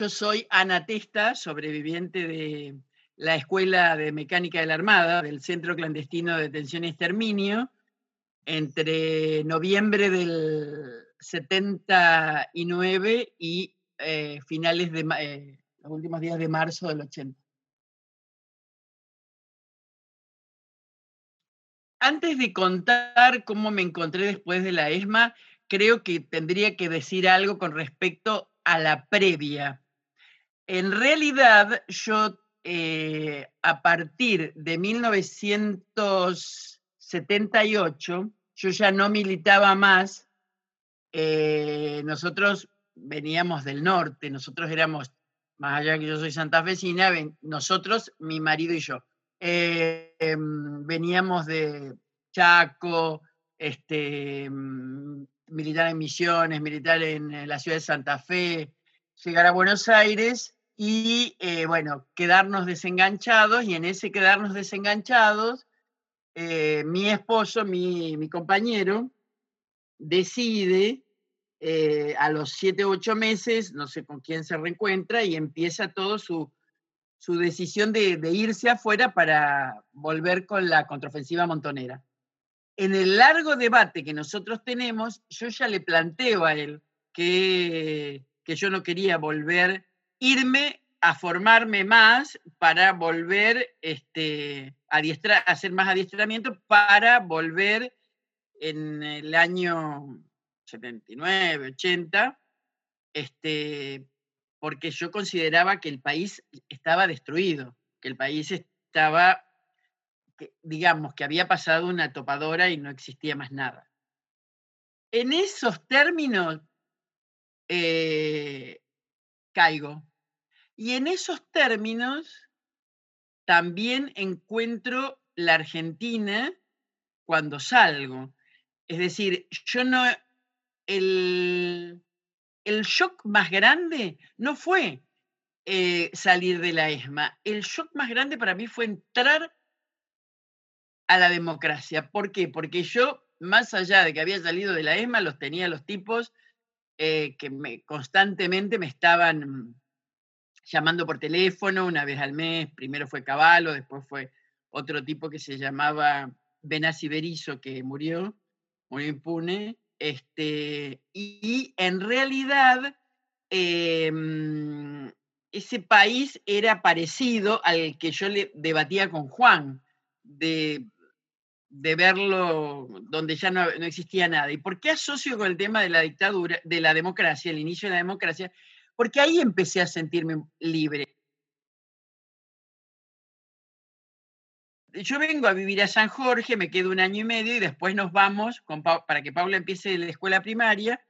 Yo soy Ana Testa, sobreviviente de la Escuela de Mecánica de la Armada, del Centro Clandestino de Detención y Exterminio, entre noviembre del 79 y eh, finales de eh, los últimos días de marzo del 80. Antes de contar cómo me encontré después de la ESMA, creo que tendría que decir algo con respecto a la previa. En realidad, yo eh, a partir de 1978, yo ya no militaba más. Eh, nosotros veníamos del norte, nosotros éramos, más allá que yo soy santafesina, nosotros, mi marido y yo, em, veníamos de Chaco, este, militar en Misiones, militar en la ciudad de Santa Fe, llegar a Buenos Aires y, eh, bueno, quedarnos desenganchados y en ese quedarnos desenganchados, eh, mi esposo, mi, compañero, decide eh, a los siete o ocho meses, no sé con quién se reencuentra, y empieza todo su, su decisión de, de, irse afuera para volver con la contraofensiva montonera. En el largo debate que nosotros tenemos, yo ya le planteo a él que, que yo no quería volver irme a formarme más para volver este, a hacer más adiestramiento para volver en el año 79, 80, este, porque yo consideraba que el país estaba destruido, que el país estaba, digamos, que había pasado una topadora y no existía más nada. En esos términos, eh, caigo. Y en esos términos también encuentro la Argentina cuando salgo. Es decir, yo no, el, el shock más grande no fue eh, salir de la ESMA. El shock más grande para mí fue entrar a la democracia. ¿Por qué? Porque yo, más allá de que había salido de la ESMA, los tenía los tipos eh, que me, constantemente me estaban llamando por teléfono una vez al mes. Primero fue Caballo, después fue otro tipo que se llamaba Benassi Berizo, que murió, muy impune. Este, y en realidad, em, ese país era parecido al que yo le debatía con Juan, de, de verlo donde ya no, no, existía nada. ¿Y por qué asocio con el tema de la dictadura, de la democracia, el inicio de la democracia? Porque ahí empecé a sentirme libre. Yo vengo a vivir a San Jorge, me quedo un año y medio y después nos vamos, para que Paula empiece la escuela primaria,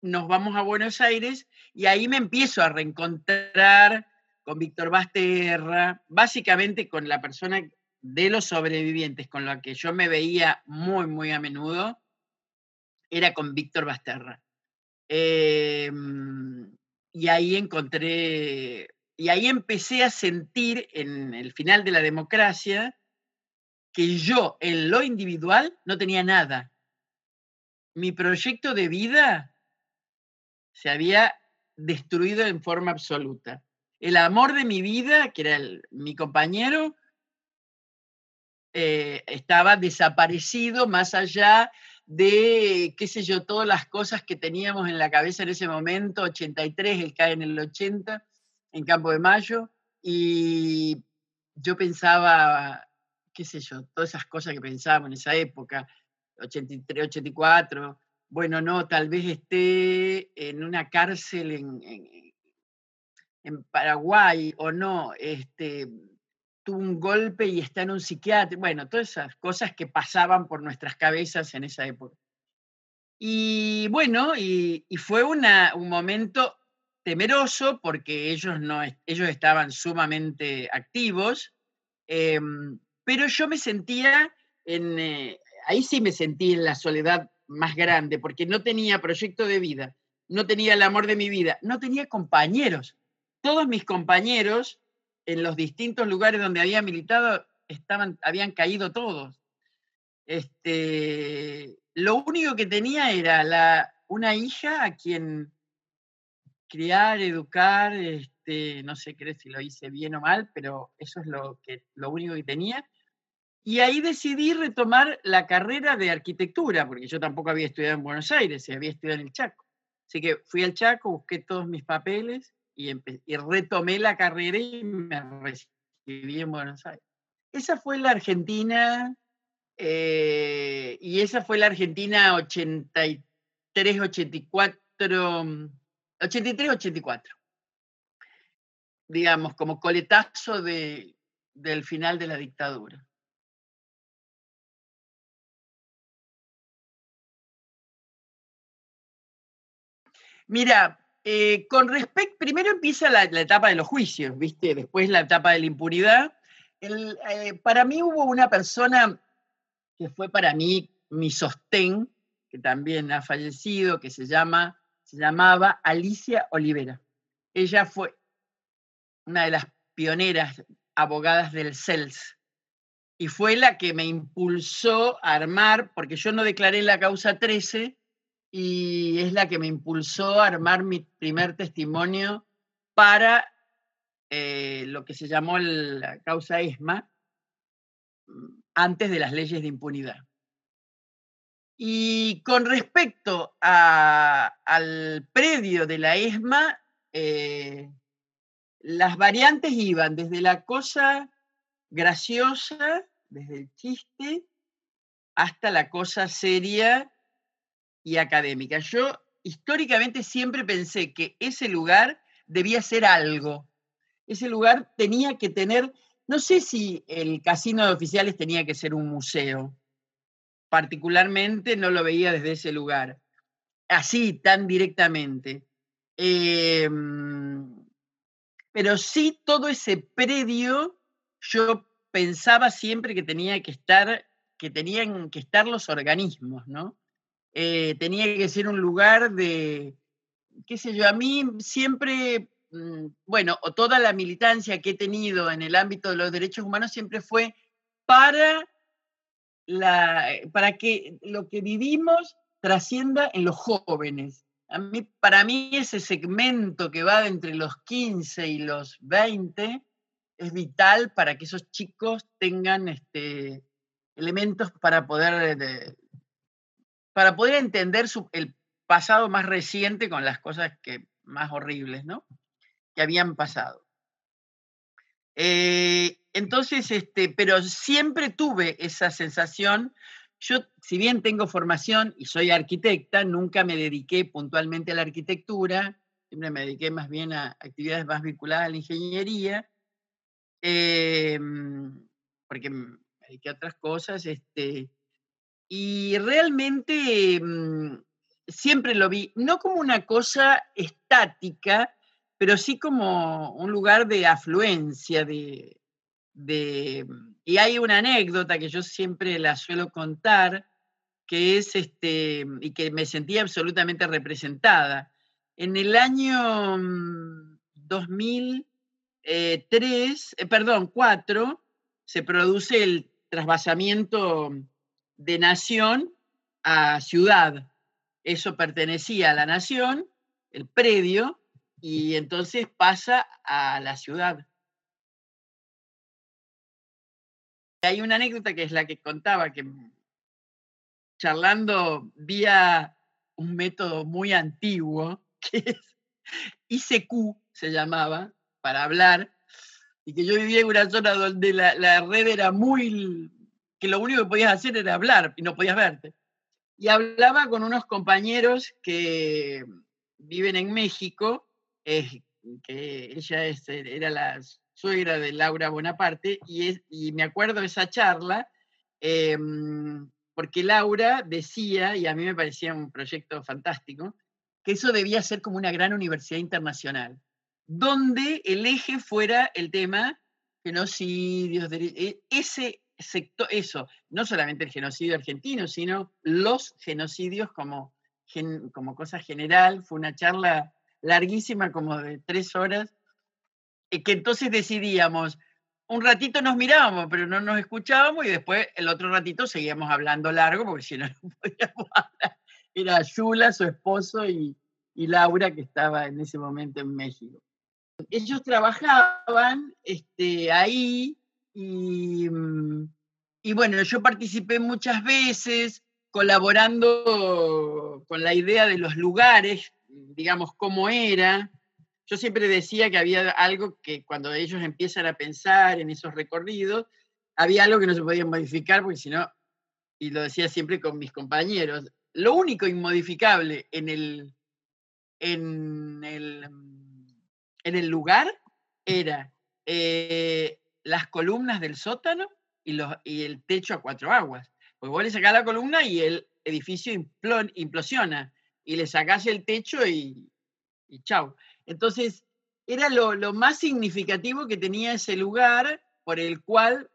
nos vamos a Buenos Aires y ahí me empiezo a reencontrar con Víctor Basterra, básicamente con la persona de los sobrevivientes con la que yo me veía muy, muy a menudo, era con Víctor Basterra. Eh, y ahí encontré, y ahí empecé a sentir en el final de la democracia que yo en lo individual no tenía nada. Mi proyecto de vida se había destruido en forma absoluta. El amor de mi vida, que era mi compañero, eh, estaba desaparecido más allá de, qué sé yo, todas las cosas que teníamos en la cabeza en ese momento, 83, él cae en el 80, en Campo de Mayo, y yo pensaba, qué sé yo, todas esas cosas que pensábamos en esa época, 83, 84, bueno, no, tal vez esté en una cárcel en, en, en Paraguay o no, este, tuvo un golpe y está en un psiquiatra, bueno, todas esas cosas que pasaban por nuestras cabezas en esa época. Y bueno, y, fue un momento temeroso porque ellos, no, ellos estaban sumamente activos, em, pero yo me sentía en, eh, ahí sí me sentí en la soledad más grande porque no tenía proyecto de vida, no tenía el amor de mi vida, no tenía compañeros. Todos mis compañeros en los distintos lugares donde había militado estaban, habían caído todos. Este, lo único que tenía era la, una hija a quien, criar, educar, este, no sé si lo hice bien o mal, pero eso es lo, que, lo único que tenía. Y ahí decidí retomar la carrera de arquitectura, porque yo tampoco había estudiado en Buenos Aires, había estudiado en el Chaco. Así que fui al Chaco, busqué todos mis papeles y, retomé la carrera y me recibí en Buenos Aires. Esa fue la Argentina, eh, y esa fue la Argentina 83, 84, 83, 84. Digamos, como coletazo de, del final de la dictadura. Mira, eh, con respecto, primero empieza la, etapa de los juicios, ¿viste? Después la etapa de la impunidad. Eh, para mí hubo una persona que fue para mí mi sostén, que también ha fallecido, que se, llama, se llamaba Alicia Olivera. Ella fue una de las pioneras abogadas del CELS y fue la que me impulsó a armar, porque yo no declaré la causa 13, y es la que me impulsó a armar mi primer testimonio para eh, lo que se llamó la causa ESMA mm, antes de las leyes de impunidad. Y con respecto al predio de la ESMA, eh, las variantes iban desde la cosa graciosa, desde el chiste, hasta la cosa seria y académica. Yo históricamente siempre pensé que ese lugar debía ser algo. Ese lugar tenía que tener, no sé si el casino de oficiales tenía que ser un museo. Particularmente no lo veía desde ese lugar, así, tan directamente. Em, pero sí todo ese predio, yo pensaba siempre que tenía que estar, que tenían que estar los organismos, ¿no? Eh, tenía que ser un lugar de, qué sé yo, a mí siempre, mm, bueno, o toda la militancia que he tenido en el ámbito de los derechos humanos siempre fue para, la, eh, para que lo que vivimos trascienda en los jóvenes. A mí, para mí ese segmento que va entre los 15 y los 20 es vital para que esos chicos tengan este, elementos para poder eh, para poder entender el pasado más reciente con las cosas que, más horribles, ¿no? Que habían pasado. Eh, entonces, este, pero siempre tuve esa sensación. Yo, si bien tengo formación y soy arquitecta, nunca me dediqué puntualmente a la arquitectura, siempre me dediqué más bien a actividades más vinculadas a la ingeniería, em, porque me dediqué a otras cosas. Este, y realmente mm, siempre lo vi, no como una cosa estática, pero sí como un lugar de afluencia, de, mm, y hay una anécdota que yo siempre la suelo contar, que es este, y que me sentía absolutamente representada. En el año 2003, mm, eh, eh, perdón, 4, se produce el trasvasamiento de nación a ciudad. Eso pertenecía a la nación, el predio, y entonces pasa a la ciudad. Hay una anécdota que es la que contaba, que charlando vía un método muy antiguo, que es ICQ, se llamaba, para hablar, y que yo vivía en una zona donde la, la red era muy que lo único que podías hacer era hablar y no podías verte. Y hablaba con unos compañeros que viven en México, que ella era la suegra de Laura Bonaparte, y, y me acuerdo de esa charla, em, porque Laura decía, y a mí me parecía un proyecto fantástico, que eso debía ser como una gran universidad internacional, donde el eje fuera el tema genocidios, e, ese eso, no solamente el genocidio argentino, sino los genocidios como, como cosa general. Fue una charla larguísima, como de tres horas, eh, que entonces decidíamos, un ratito nos mirábamos, pero no nos escuchábamos y después el otro ratito seguíamos hablando largo, porque si no, no podíamos hablar. Era Yula, su esposo, y, y Laura, que estaba en ese momento en México. Ellos trabajaban este, ahí y, mm, y bueno, yo participé muchas veces colaborando con la idea de los lugares, digamos, cómo era. Yo siempre decía que había algo que cuando ellos empiezan a pensar en esos recorridos, había algo que no se podía modificar, porque si no, y lo decía siempre con mis compañeros, lo único inmodificable en el, en el, en el lugar era eh, las columnas del sótano y, los, y el techo a cuatro aguas. Porque vos le sacás la columna y el edificio implosiona y le sacás el techo y, y chau. Entonces, era lo, lo, más significativo que tenía ese lugar por el cual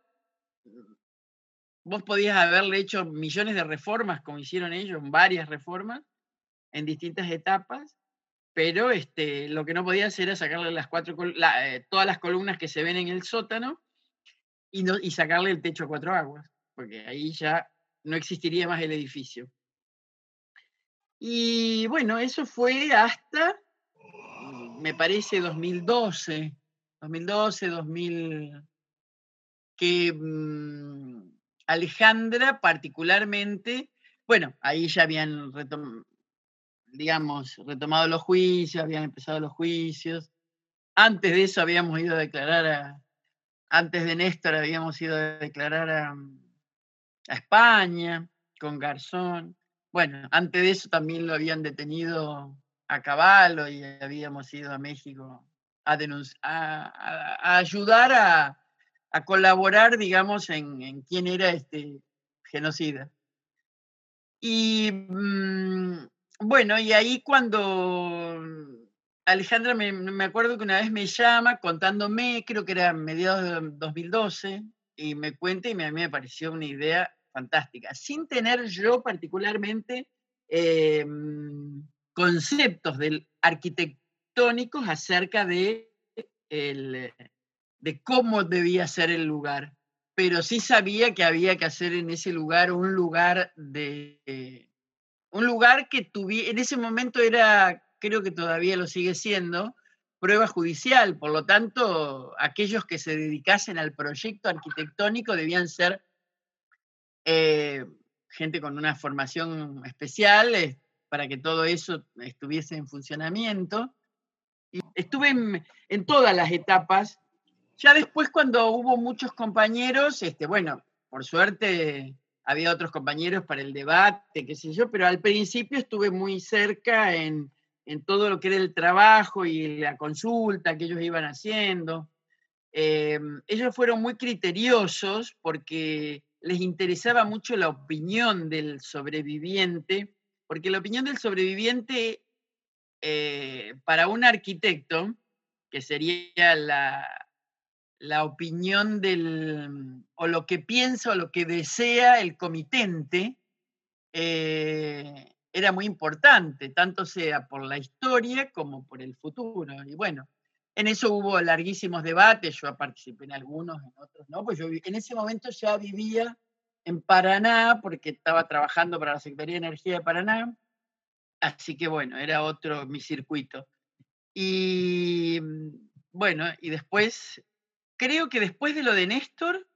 vos podías haberle hecho millones de reformas, como hicieron ellos, varias reformas, en distintas etapas, pero este, lo que no podías era sacarle las cuatro, eh, todas las columnas que se ven en el sótano y, no, y sacarle el techo a cuatro aguas, porque ahí ya no existiría más el edificio. Y bueno, eso fue hasta, me parece, 2012, 2012, 2000, que mm, Alejandra particularmente, bueno, ahí ya habían digamos, retomado los juicios, habían empezado los juicios. Antes de eso habíamos ido a declarar a, antes de Néstor habíamos ido a declarar a, a España con Garzón. Bueno, antes de eso también lo habían detenido a Caballo y habíamos ido a México a, a, ayudar a, colaborar, digamos, en, quién era este genocida. Y mm, bueno, y ahí cuando Alejandra, me, me, acuerdo que una vez me llama contándome, creo que era mediados de 2012, y me cuenta y a mí me pareció una idea fantástica, sin tener yo particularmente em, conceptos del arquitectónicos acerca de, el, de cómo debía ser el lugar, pero sí sabía que había que hacer en ese lugar un lugar de... un lugar que tuviera, en ese momento era, creo que todavía lo sigue siendo, prueba judicial, por lo tanto, aquellos que se dedicasen al proyecto arquitectónico debían ser eh, gente con una formación especial eh, para que todo eso estuviese en funcionamiento. Y estuve en, todas las etapas. Ya después, cuando hubo muchos compañeros, este, bueno, por suerte había otros compañeros para el debate, qué sé yo, pero al principio estuve muy cerca en, en todo lo que era el trabajo y la consulta que ellos iban haciendo. Eh, ellos fueron muy criteriosos porque les interesaba mucho la opinión del sobreviviente, porque la opinión del sobreviviente eh, para un arquitecto, que sería la, la opinión del, o lo que piensa o lo que desea el comitente, eh, era muy importante, tanto sea por la historia como por el futuro. Y bueno, en eso hubo larguísimos debates, yo participé en algunos, en otros no, pues yo en ese momento ya vivía en Paraná porque estaba trabajando para la Secretaría de Energía de Paraná, así que bueno, era otro mi circuito. Y bueno, y después, creo que después de lo de Néstor,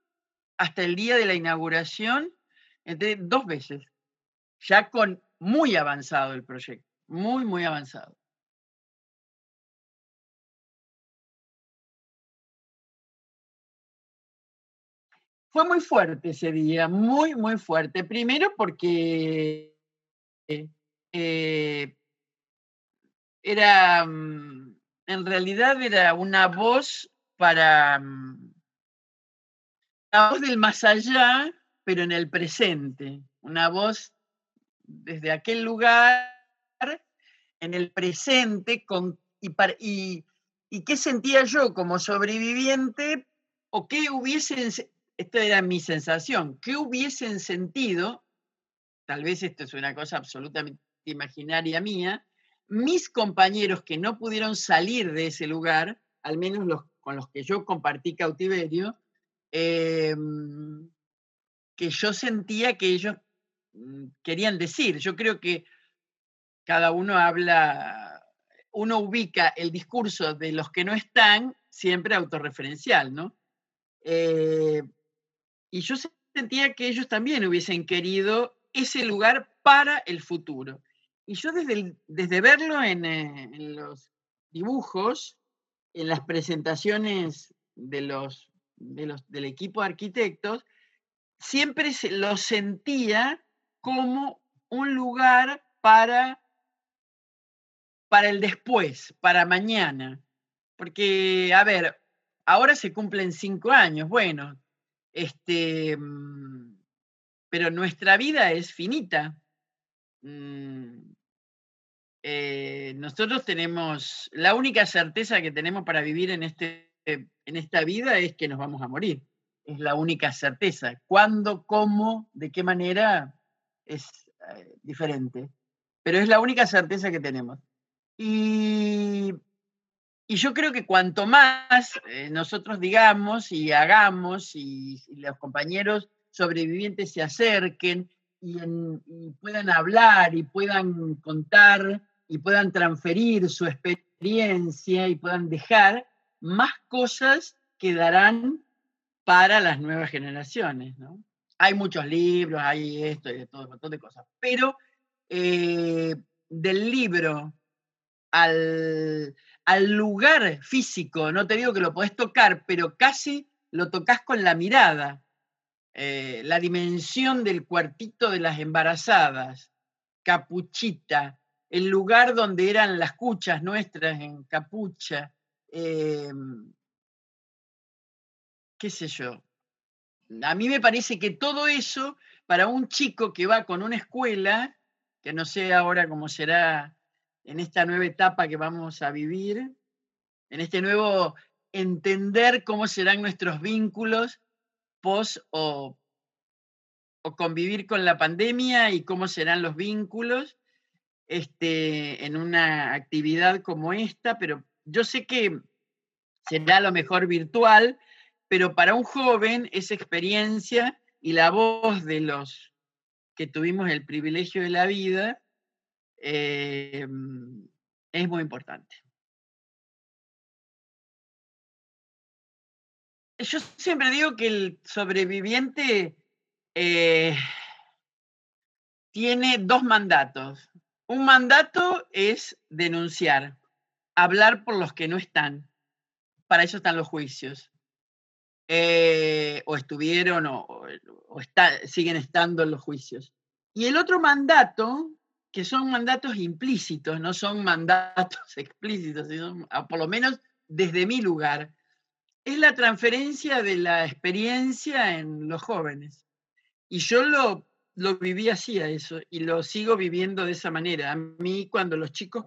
hasta el día de la inauguración, entré dos veces, ya con muy avanzado el proyecto, muy, muy avanzado. Fue muy fuerte ese día, muy, muy fuerte. Primero porque eh, era, mm, en realidad era una voz para, mm, la voz del más allá, pero en el presente, una voz desde aquel lugar, en el presente, y qué sentía yo como sobreviviente, o qué hubiesen esta era mi sensación, ¿qué hubiesen sentido? Tal vez esto es una cosa absolutamente imaginaria mía, mis compañeros que no pudieron salir de ese lugar, al menos los con los que yo compartí cautiverio, em, que yo sentía que ellos mm, querían decir. Yo creo que cada uno habla uno ubica el discurso de los que no están siempre autorreferencial, ¿no? Eh, y yo sentía que ellos también hubiesen querido ese lugar para el futuro. Y yo desde, desde verlo en, eh, en, los dibujos, en las presentaciones de los, de los, del equipo de arquitectos, siempre se, lo sentía como un lugar para, para el después, para mañana. Porque, a ver, ahora se cumplen cinco años, bueno, este, mm, pero nuestra vida es finita. Mm, eh, nosotros tenemos, la única certeza que tenemos para vivir en, este, en esta vida es que nos vamos a morir. Es la única certeza. ¿Cuándo, cómo, de qué manera? Es eh, diferente. Pero es la única certeza que tenemos. Y, y yo creo que cuanto más eh, nosotros digamos y hagamos y, y los compañeros sobrevivientes se acerquen y, en, y, puedan hablar y puedan contar y puedan transferir su experiencia y puedan dejar, más cosas quedarán para las nuevas generaciones. ¿no? Hay muchos libros, hay esto y de todo, un montón de cosas, pero eh, del libro al, al lugar físico, no te digo que lo podés tocar, pero casi lo tocas con la mirada eh, la dimensión del cuartito de las embarazadas, Capuchita, el lugar donde eran las cuchas nuestras en capucha, eh, qué sé yo. A mí me parece que todo eso, para un chico que va con una escuela, que no sé ahora cómo será en esta nueva etapa que vamos a vivir, en este nuevo entender cómo serán nuestros vínculos post o, o, convivir con la pandemia y cómo serán los vínculos este, en una actividad como esta, pero yo sé que será a lo mejor virtual, pero para un joven esa experiencia y la voz de los que tuvimos el privilegio de la vida eh, es muy importante. yo siempre digo que el sobreviviente eh, tiene dos mandatos. Un mandato es denunciar, hablar por los que no están. Para eso están los juicios. Eh, o estuvieron o, siguen estando en los juicios. Y el otro mandato, que son mandatos implícitos, no son mandatos explícitos, sino, por lo menos desde mi lugar, es la transferencia de la experiencia en los jóvenes. Y yo lo, lo viví así a eso y lo sigo viviendo de esa manera. A mí cuando los chicos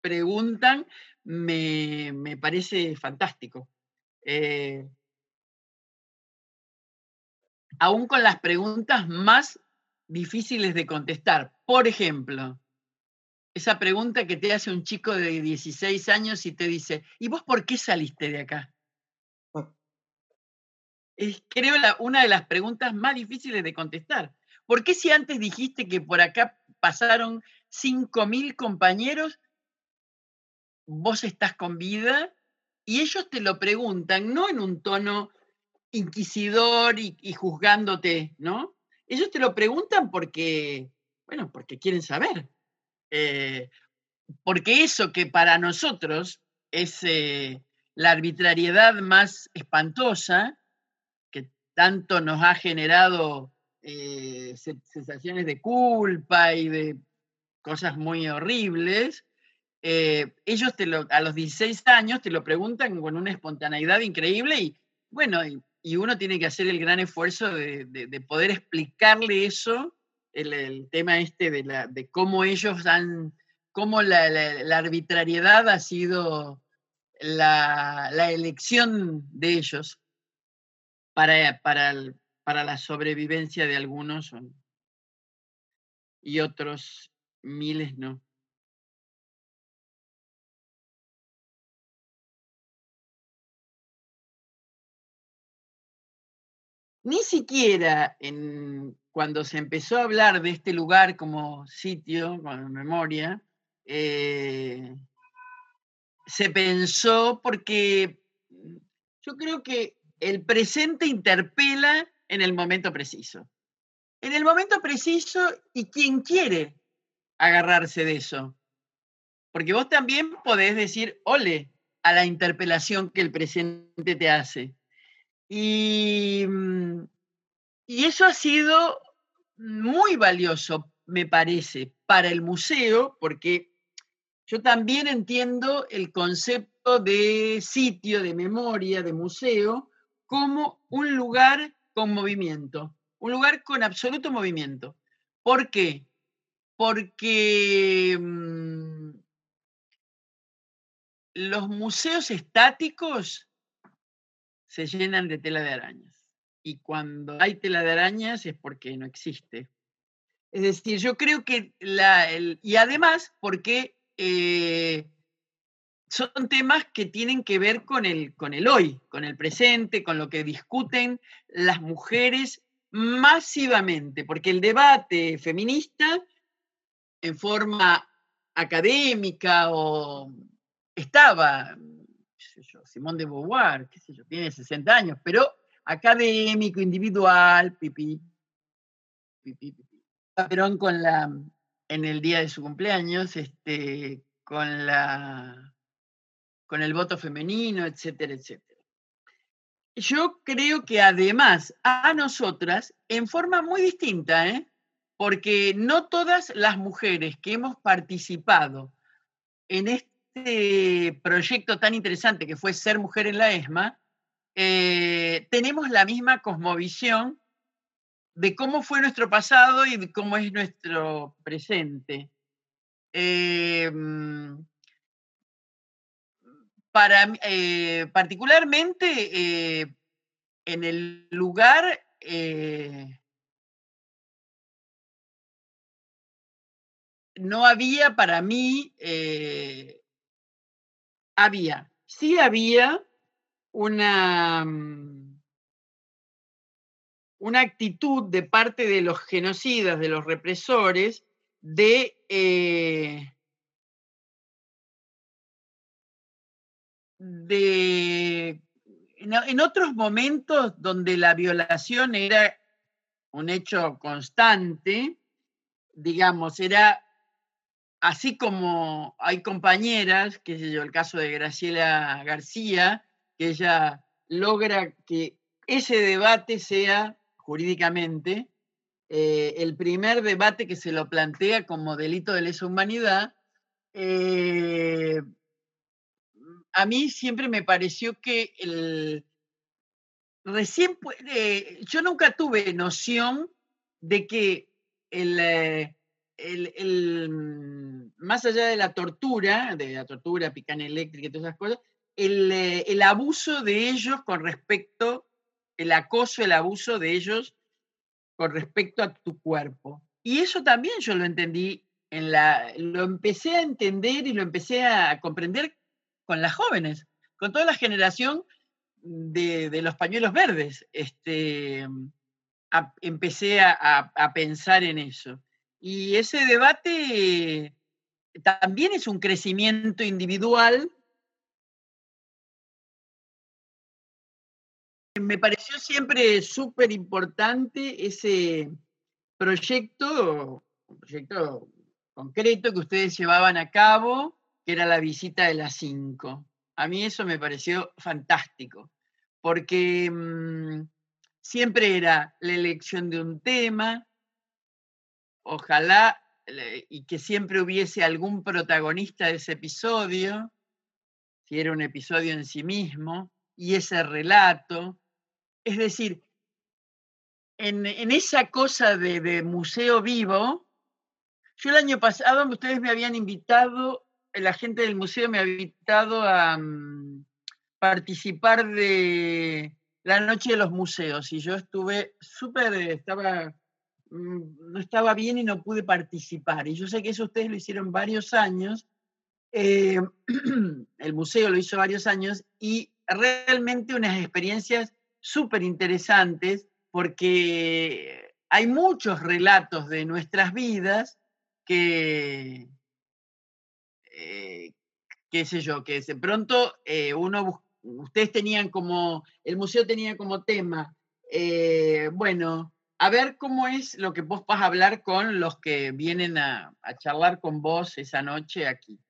preguntan, me, me parece fantástico. Eh, aún con las preguntas más difíciles de contestar. Por ejemplo, esa pregunta que te hace un chico de 16 años y te dice, ¿y vos por qué saliste de acá? es creo la, una de las preguntas más difíciles de contestar. ¿Por qué si antes dijiste que por acá pasaron 5.000 compañeros, vos estás con vida? Y ellos te lo preguntan, no en un tono inquisidor y, juzgándote, ¿no? Ellos te lo preguntan porque, bueno, porque quieren saber. Eh, porque eso que para nosotros es eh, la arbitrariedad más espantosa, tanto nos ha generado eh, sensaciones de culpa y de cosas muy horribles, eh, ellos te lo, a los 16 años te lo preguntan con una espontaneidad increíble y bueno, y, uno tiene que hacer el gran esfuerzo de, de, de poder explicarle eso, el, tema este de, cómo ellos han, cómo la, arbitrariedad ha sido la, la elección de ellos para, para, para la sobrevivencia de algunos y otros miles no. Ni siquiera en, cuando se empezó a hablar de este lugar como sitio, con memoria, eh, se pensó porque yo creo que el presente interpela en el momento preciso. En el momento preciso y quien quiere agarrarse de eso. Porque vos también podés decir, ole, a la interpelación que el presente te hace. Y, mm, y eso ha sido muy valioso, me parece, para el museo, porque yo también entiendo el concepto de sitio, de memoria, de museo, como un lugar con movimiento, un lugar con absoluto movimiento. ¿Por qué? Porque mm, los museos estáticos se llenan de tela de arañas. Y cuando hay tela de arañas es porque no existe. Es decir, yo creo que la... y además porque eh, son temas que tienen que ver con el, con el hoy, con el presente, con lo que discuten las mujeres masivamente, porque el debate feminista en forma académica o estaba, Simón de Beauvoir, qué sé yo, tiene 60 años, pero académico, individual, pipí, pipí, pipí. Con la, en el día de su cumpleaños, este, con la con el voto femenino, etcétera, etcétera. Yo creo que además a nosotras, en forma muy distinta, ¿eh? porque no todas las mujeres que hemos participado en este proyecto tan interesante que fue Ser Mujer en la ESMA, eh, tenemos la misma cosmovisión de cómo fue nuestro pasado y de cómo es nuestro presente. Eh, para, eh, particularmente eh, en el lugar eh, no había para mí, había, sí había una, mm, una actitud de parte de los genocidas, de los represores, de de, en, otros momentos donde la violación era un hecho constante, digamos, era así como hay compañeras, que sé yo, el caso de Graciela García, que ella logra que ese debate sea jurídicamente eh, el primer debate que se lo plantea como delito de lesa humanidad, eh, a mí siempre me pareció que el, recién, eh, yo nunca tuve noción de que el, eh, el, mm, más allá de la tortura, de la tortura, picana eléctrica y todas esas cosas, el, eh, el, abuso de ellos con respecto, el acoso, el abuso de ellos con respecto a tu cuerpo. Y eso también yo lo entendí, en la, lo empecé a entender y lo empecé a comprender con las jóvenes, con toda la generación de, los pañuelos verdes. Este, empecé a, pensar en eso. Y ese debate también es un crecimiento individual. Me pareció siempre súper importante ese proyecto, proyecto concreto que ustedes llevaban a cabo que era la visita de las cinco. A mí eso me pareció fantástico, porque mm, siempre era la elección de un tema, ojalá y que siempre hubiese algún protagonista de ese episodio, si era un episodio en sí mismo, y ese relato. Es decir, en, esa cosa de, de museo vivo, yo el año pasado ustedes me habían invitado la gente del museo me ha invitado a mm, participar de la noche de los museos y yo estuve súper, estaba, mm, no estaba bien y no pude participar. Y yo sé que eso ustedes lo hicieron varios años, eh, el museo lo hizo varios años y realmente unas experiencias súper interesantes porque hay muchos relatos de nuestras vidas que, qué sé yo, que de pronto eh, uno, ustedes tenían como, el museo tenía como tema, eh, bueno, a ver cómo es lo que vos vas a hablar con los que vienen a, charlar con vos esa noche aquí.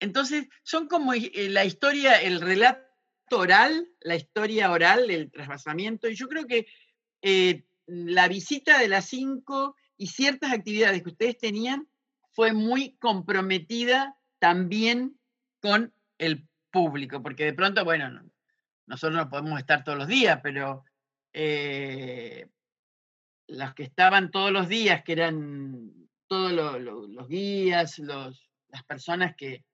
Entonces, son como eh, la historia, el relato oral, la historia oral, el trasvasamiento, y yo creo que la visita de las cinco y ciertas actividades que ustedes tenían fue muy comprometida también con el público, porque de pronto, bueno, nosotros no podemos estar todos los días, pero eh, las que estaban todos los días, que eran todos los guías, los, las personas que,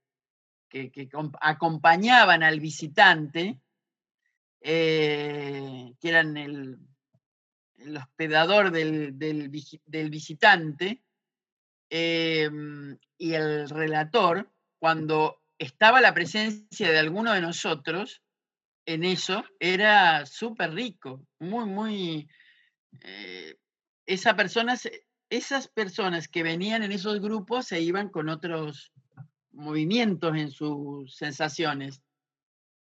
que, acompañaban al visitante, eh, que eran el, el hospedador del, del, visitante em, y el relator, cuando estaba la presencia de alguno de nosotros en eso, era súper rico, muy, muy... Eh, esa esas personas que venían en esos grupos se iban con otros movimientos en sus sensaciones.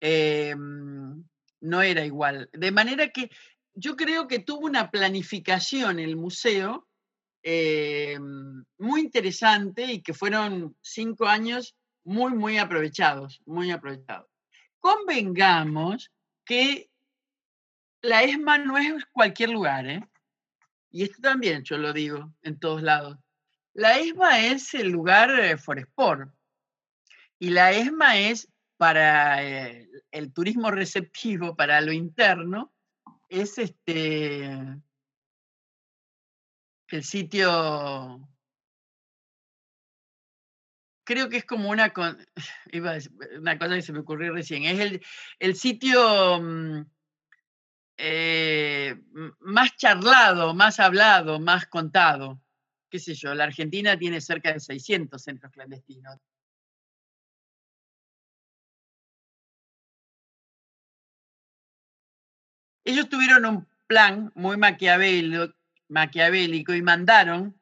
Em, no era igual. De manera que yo creo que tuvo una planificación el museo eh, muy interesante y que fueron cinco años muy, muy aprovechados, muy aprovechados. Convengamos que la ESMA no es cualquier lugar, ¿eh? Y esto también yo lo digo en todos lados. La ESMA es el lugar eh, for sport. Y la ESMA es para eh, el turismo receptivo, para lo interno, es este el sitio creo que es como una, una cosa que se me ocurrió recién, es el, sitio mm, eh, más charlado, más hablado, más contado. Qué sé yo, la Argentina tiene cerca de 600 centros clandestinos. Ellos tuvieron un plan muy maquiavélico, y mandaron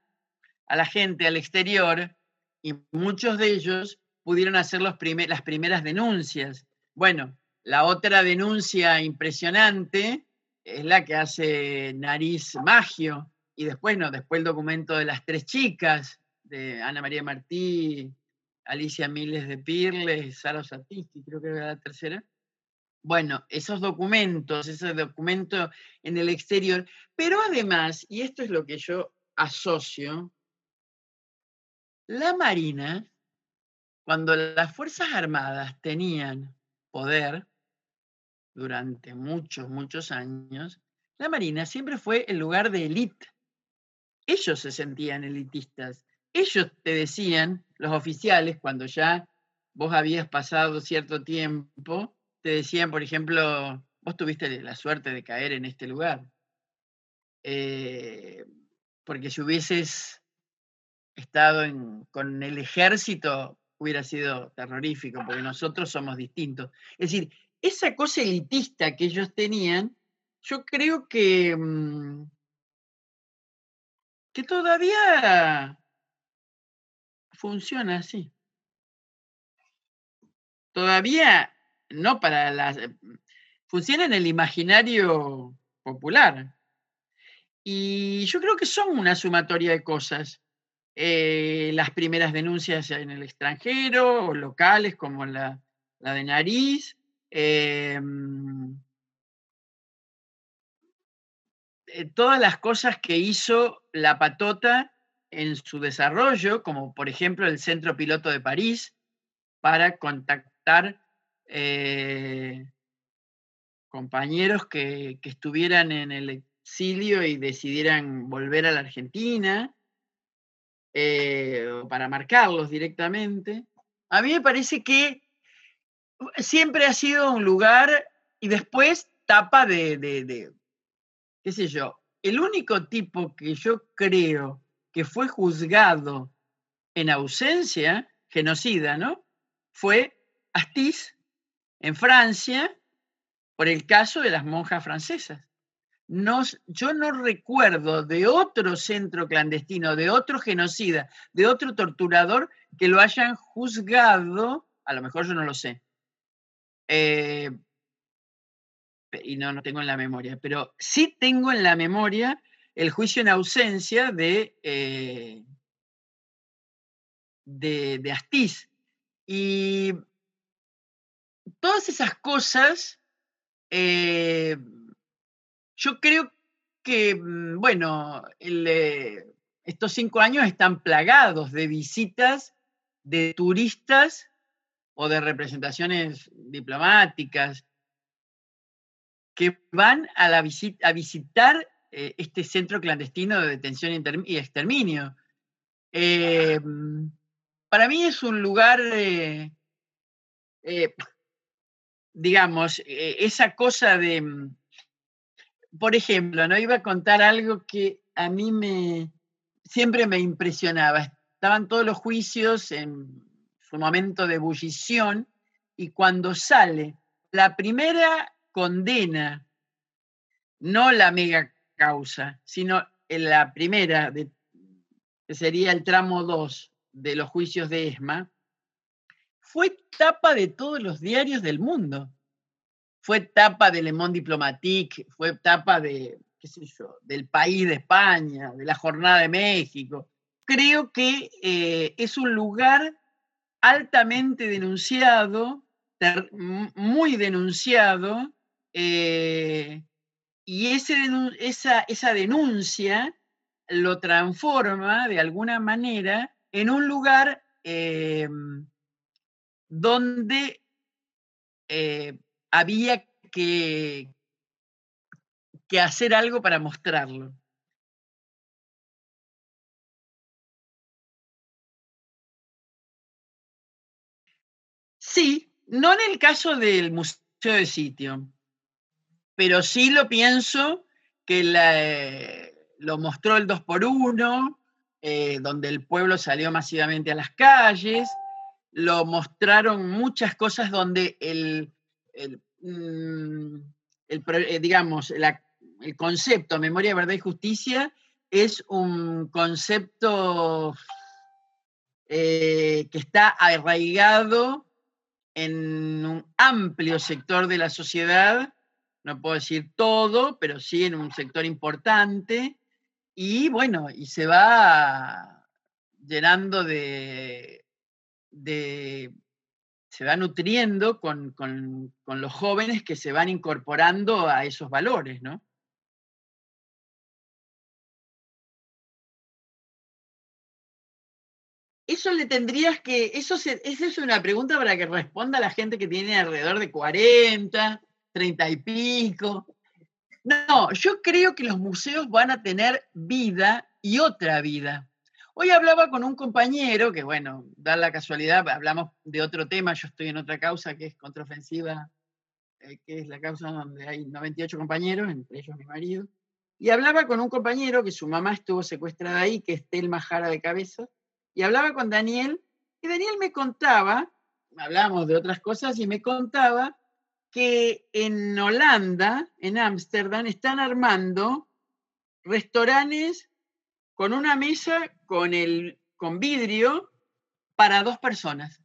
a la gente al exterior y muchos de ellos pudieron hacer las primeras denuncias. Bueno, la otra denuncia impresionante es la que hace Nariz Magio y después, no, después el documento de las tres chicas, de Ana María Martí, Alicia Miles de Pirles, Sara Satisti, creo que era la tercera. Bueno, esos documentos, ese documento en el exterior, pero además, y esto es lo que yo asocio, la Marina, cuando las Fuerzas Armadas tenían poder durante muchos, muchos años, la Marina siempre fue el lugar de élite. Ellos se sentían elitistas. Ellos te decían, los oficiales, cuando ya vos habías pasado cierto tiempo, te decían, por ejemplo, vos tuviste la suerte de caer en este lugar, eh, porque si hubieses estado con el ejército hubiera sido terrorífico, porque nosotros somos distintos. Es decir, esa cosa elitista que ellos tenían, yo creo que, mm, que todavía funciona así. Todavía no para las... Eh, funciona en el imaginario popular. Y yo creo que son una sumatoria de cosas. Eh, las primeras denuncias en el extranjero o locales como la, de Nariz. Eh, todas las cosas que hizo la patota en su desarrollo, como por ejemplo el Centro Piloto de París, para contactar eh, compañeros que, estuvieran en el exilio y decidieran volver a la Argentina, eh, para marcarlos directamente. A mí me parece que siempre ha sido un lugar y después tapa de, de qué sé yo, el único tipo que yo creo que fue juzgado en ausencia, genocida, ¿no? Fue Astiz en Francia por el caso de las monjas francesas. yo no recuerdo de otro centro clandestino, de otro genocida, de otro torturador que lo hayan juzgado a lo mejor yo no lo sé. Eh, y no, no tengo en la memoria, pero sí tengo en la memoria el juicio en ausencia de, eh, de, de Astiz. Y todas esas cosas, eh, yo creo que, mm, bueno, eh, estos cinco años están plagados de visitas de turistas o de representaciones diplomáticas que van a, la a visitar eh, este centro clandestino de detención y exterminio. Mm, para mí es un lugar digamos, eh, esa cosa de, mm, por ejemplo, no iba a contar algo que a mí me siempre me impresionaba. Estaban todos los juicios en su momento de ebullición y cuando sale la primera condena, no la mega causa, sino la primera, de, que sería el tramo 2 de los juicios de ESMA, fue tapa de todos los diarios del mundo. Fue tapa de Le Monde Diplomatique, fue tapa de, qué sé yo, del País de España, de la Jornada de México. Creo que eh, es un lugar altamente denunciado, muy denunciado, eh, y ese, esa, esa denuncia lo transforma de alguna manera en un lugar eh, donde eh, había que, que hacer algo para mostrarlo. Sí, no en el caso del Museo de Sitio, pero sí lo pienso que eh, lo mostró el 2 por 1 eh, donde el pueblo salió masivamente a las calles, lo mostraron muchas cosas donde el, mm, eh, digamos, el concepto memoria, verdad y justicia es un concepto eh, que está arraigado en un amplio sector de la sociedad, no puedo decir todo, pero sí en un sector importante, y bueno, y se va llenando de, se va nutriendo con, los jóvenes que se van incorporando a esos valores, ¿no? Eso le tendrías que, eso esa es una pregunta para que responda la gente que tiene alrededor de 40, 30 y pico. No, yo creo que los museos van a tener vida y otra vida. Hoy hablaba con un compañero, que bueno, da la casualidad, hablamos de otro tema, yo estoy en otra causa que es contraofensiva, eh, que es la causa donde hay 98 compañeros, entre ellos mi marido, y hablaba con un compañero que su mamá estuvo secuestrada ahí, que es Telma Jara de Cabeza, y hablaba con Daniel, y Daniel me contaba, hablamos de otras cosas, y me contaba que en Holanda, en Ámsterdam, están armando restaurantes con una mesa con, el, con vidrio para dos personas.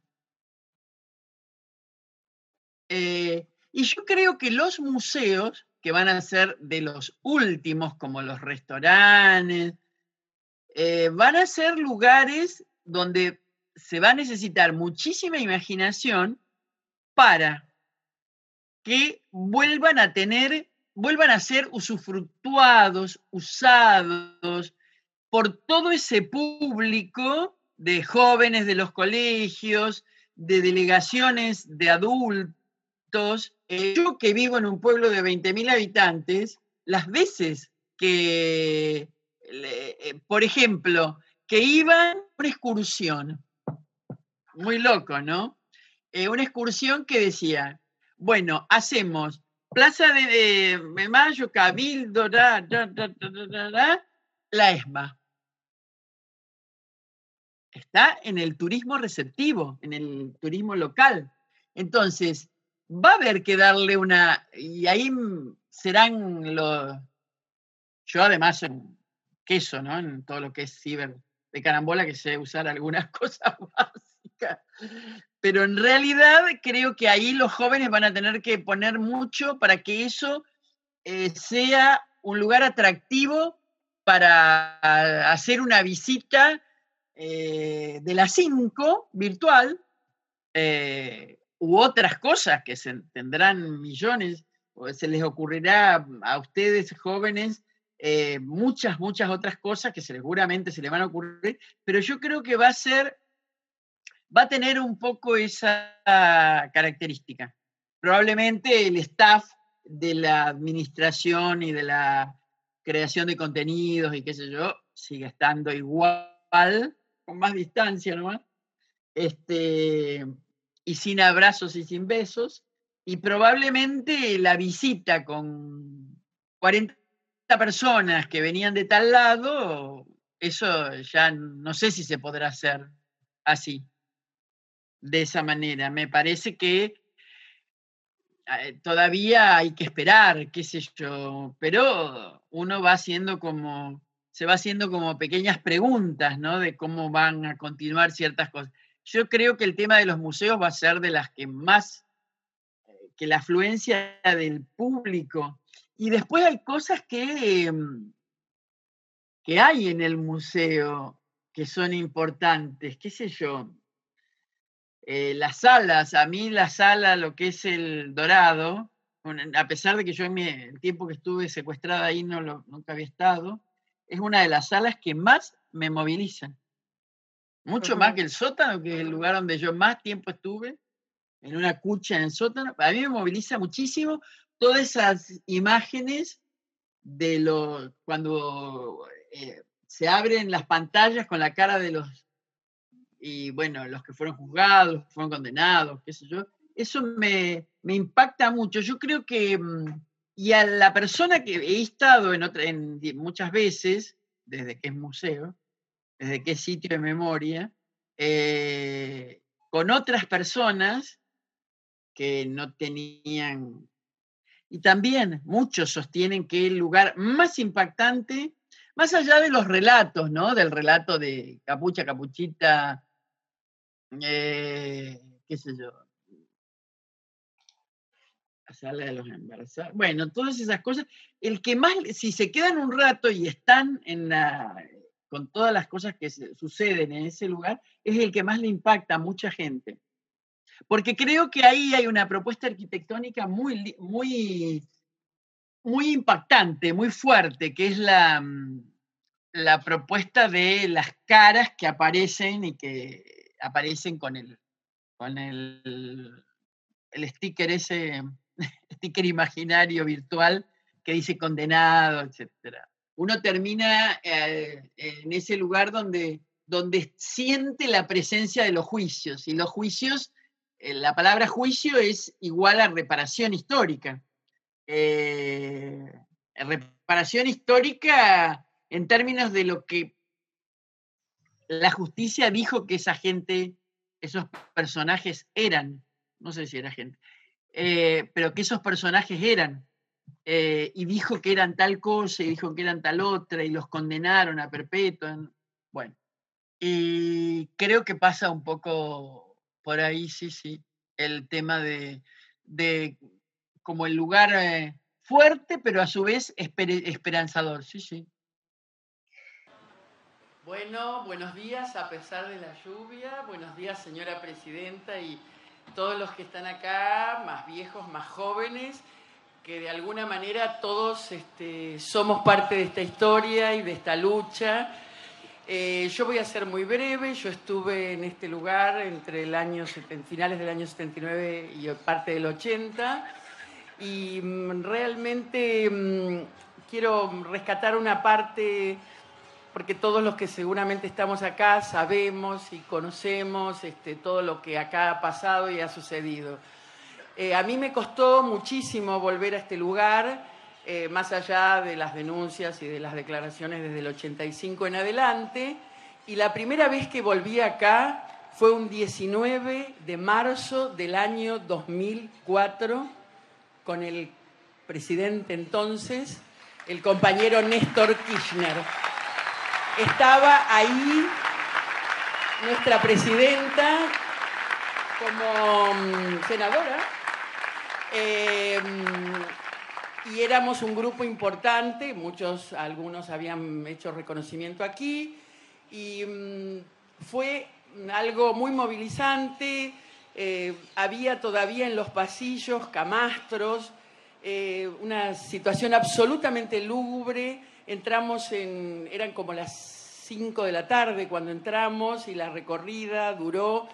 Eh, y yo creo que los museos, que van a ser de los últimos, como los restaurantes, eh, van a ser lugares donde se va a necesitar muchísima imaginación para que vuelvan a tener, vuelvan a ser usufructuados, usados, por todo ese público de jóvenes de los colegios, de delegaciones de adultos. Eh, yo que vivo en un pueblo de 20.000 habitantes, las veces que, eh, por ejemplo, que iban a una excursión, muy loco, ¿no? Eh, una excursión que decía, bueno, hacemos Plaza de, Mayo, Cabildo, la ESMA está en el turismo receptivo, en el turismo local. Entonces, va a haber que darle una, y ahí serán los, yo además en queso, ¿no? En todo lo que es ciber de carambola, que sé usar algunas cosas básicas. pero en realidad creo que ahí los jóvenes van a tener que poner mucho para que eso eh, sea un lugar atractivo para hacer una visita eh, de las 5 virtual eh, u otras cosas que se tendrán millones, o se les ocurrirá a ustedes jóvenes muchas, muchas otras cosas que seguramente se les van a ocurrir, pero yo creo que va a ser va a tener un poco esa característica. Probablemente el staff de la administración y de la creación de contenidos y qué sé yo, siga estando igual, con más distancia nomás, este, y sin abrazos y sin besos, y probablemente la visita con 40 personas que venían de tal lado, eso ya no sé si se podrá hacer así de esa manera. Me parece que eh, todavía hay que esperar, qué sé yo, pero uno va haciendo como, se va haciendo como pequeñas preguntas, ¿no? De cómo van a continuar ciertas cosas. Yo creo que el tema de los museos va a ser de las que más, eh, que la afluencia del público. Y después hay cosas que, mm, que hay en el museo que son importantes, qué sé yo. Eh, las salas, a mí la sala, lo que es el dorado, a pesar de que yo en el tiempo que estuve secuestrada ahí no lo, nunca había estado, es una de las salas que más me movilizan. Mucho más que el sótano, que es el lugar donde yo más tiempo estuve, en una cucha en el sótano. A mí me moviliza muchísimo todas esas imágenes de los cuando eh, se abren las pantallas con la cara de los y bueno, los que fueron juzgados, fueron condenados, qué sé yo, eso me, impacta mucho. Yo creo que, mm, y a la persona que he estado en, muchas veces, desde que es museo, desde que es sitio de memoria, eh, con otras personas que no tenían... Y también muchos sostienen que el lugar más impactante, más allá de los relatos, ¿no? Del relato de Capucha, Capuchita, eh, qué sé yo, la sala de los embarazados, bueno, todas esas cosas, el que más, si se quedan un rato y están en con todas las cosas que suceden en ese lugar, es el que más le impacta a mucha gente. Porque creo que ahí hay una propuesta arquitectónica muy, muy, muy impactante, muy fuerte, que es la, mm, la propuesta de las caras que aparecen y que aparecen con el, con el, el sticker ese, sticker imaginario virtual que dice condenado, etc. Uno termina eh, en ese lugar donde, donde siente la presencia de los juicios, y los juicios, eh, la palabra juicio es igual a reparación histórica. Eh, reparación histórica en términos de lo que la justicia dijo que esa gente, esos personajes eran, no sé si era gente, eh, pero que esos personajes eran, eh, y dijo que eran tal cosa y dijo que eran tal otra, y los condenaron a perpetua. Bueno, y creo que pasa un poco por ahí, sí, sí, el tema de, como el lugar eh, fuerte, pero a su vez esperanzador, sí, sí. Bueno, buenos días a pesar de la lluvia. Buenos días, señora presidenta y todos los que están acá, más viejos, más jóvenes, que de alguna manera todos este, somos parte de esta historia y de esta lucha. Eh, yo voy a ser muy breve. Yo estuve en este lugar entre el año finales del año 79 y parte del 80 y mm, realmente mm, quiero rescatar una parte porque todos los que seguramente estamos acá sabemos y conocemos este, todo lo que acá ha pasado y ha sucedido. Eh, a mí me costó muchísimo volver a este lugar, eh, más allá de las denuncias y de las declaraciones desde el 85 en adelante, y la primera vez que volví acá fue un 19 de marzo del año 2004 con el presidente entonces, el compañero Néstor Kirchner estaba ahí nuestra presidenta como mm, senadora. Eh, y éramos un grupo importante, muchos, algunos habían hecho reconocimiento aquí, y mm, fue algo muy movilizante. Eh, había todavía en los pasillos camastros, eh, una situación absolutamente lúgubre. Entramos en, eran como las 5 de la tarde cuando entramos y la recorrida duró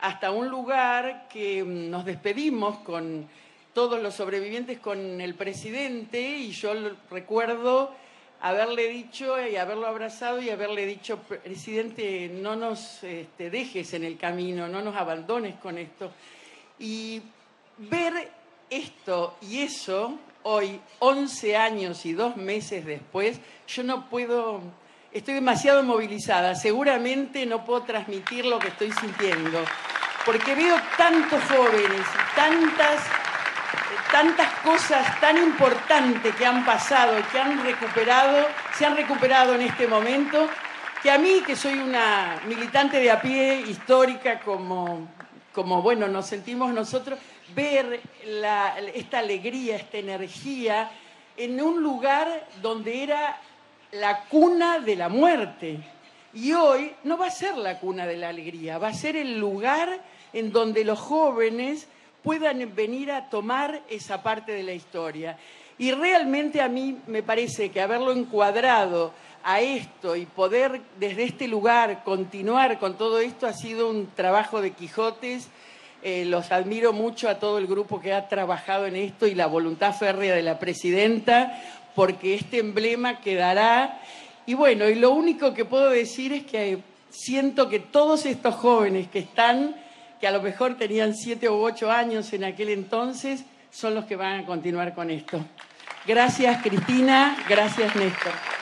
hasta un lugar que mm, nos despedimos con todos los sobrevivientes con el presidente y yo recuerdo haberle dicho y haberlo abrazado y haberle dicho, presidente, no nos este, dejes en el camino, no nos abandones con esto. Y ver esto y eso, hoy, 11 años y dos meses después, yo no puedo, estoy demasiado movilizada, seguramente no puedo transmitir lo que estoy sintiendo, porque veo tantos jóvenes y tantas tantas cosas tan importantes que han pasado que han recuperado, se han recuperado en este momento, que a mí, que soy una militante de a pie histórica, como, como bueno, nos sentimos nosotros, ver esta alegría, esta energía en un lugar donde era la cuna de la muerte. Y hoy no va a ser la cuna de la alegría, va a ser el lugar en donde los jóvenes puedan venir a tomar esa parte de la historia. Y realmente a mí me parece que haberlo encuadrado a esto y poder desde este lugar continuar con todo esto ha sido un trabajo de Quijotes. Eh, los admiro mucho a todo el grupo que ha trabajado en esto y la voluntad férrea de la presidenta, porque este emblema quedará. Y bueno, y lo único que puedo decir es que siento que todos estos jóvenes que están que a lo mejor tenían siete u ocho años en aquel entonces, son los que van a continuar con esto. Gracias Cristina, gracias Néstor.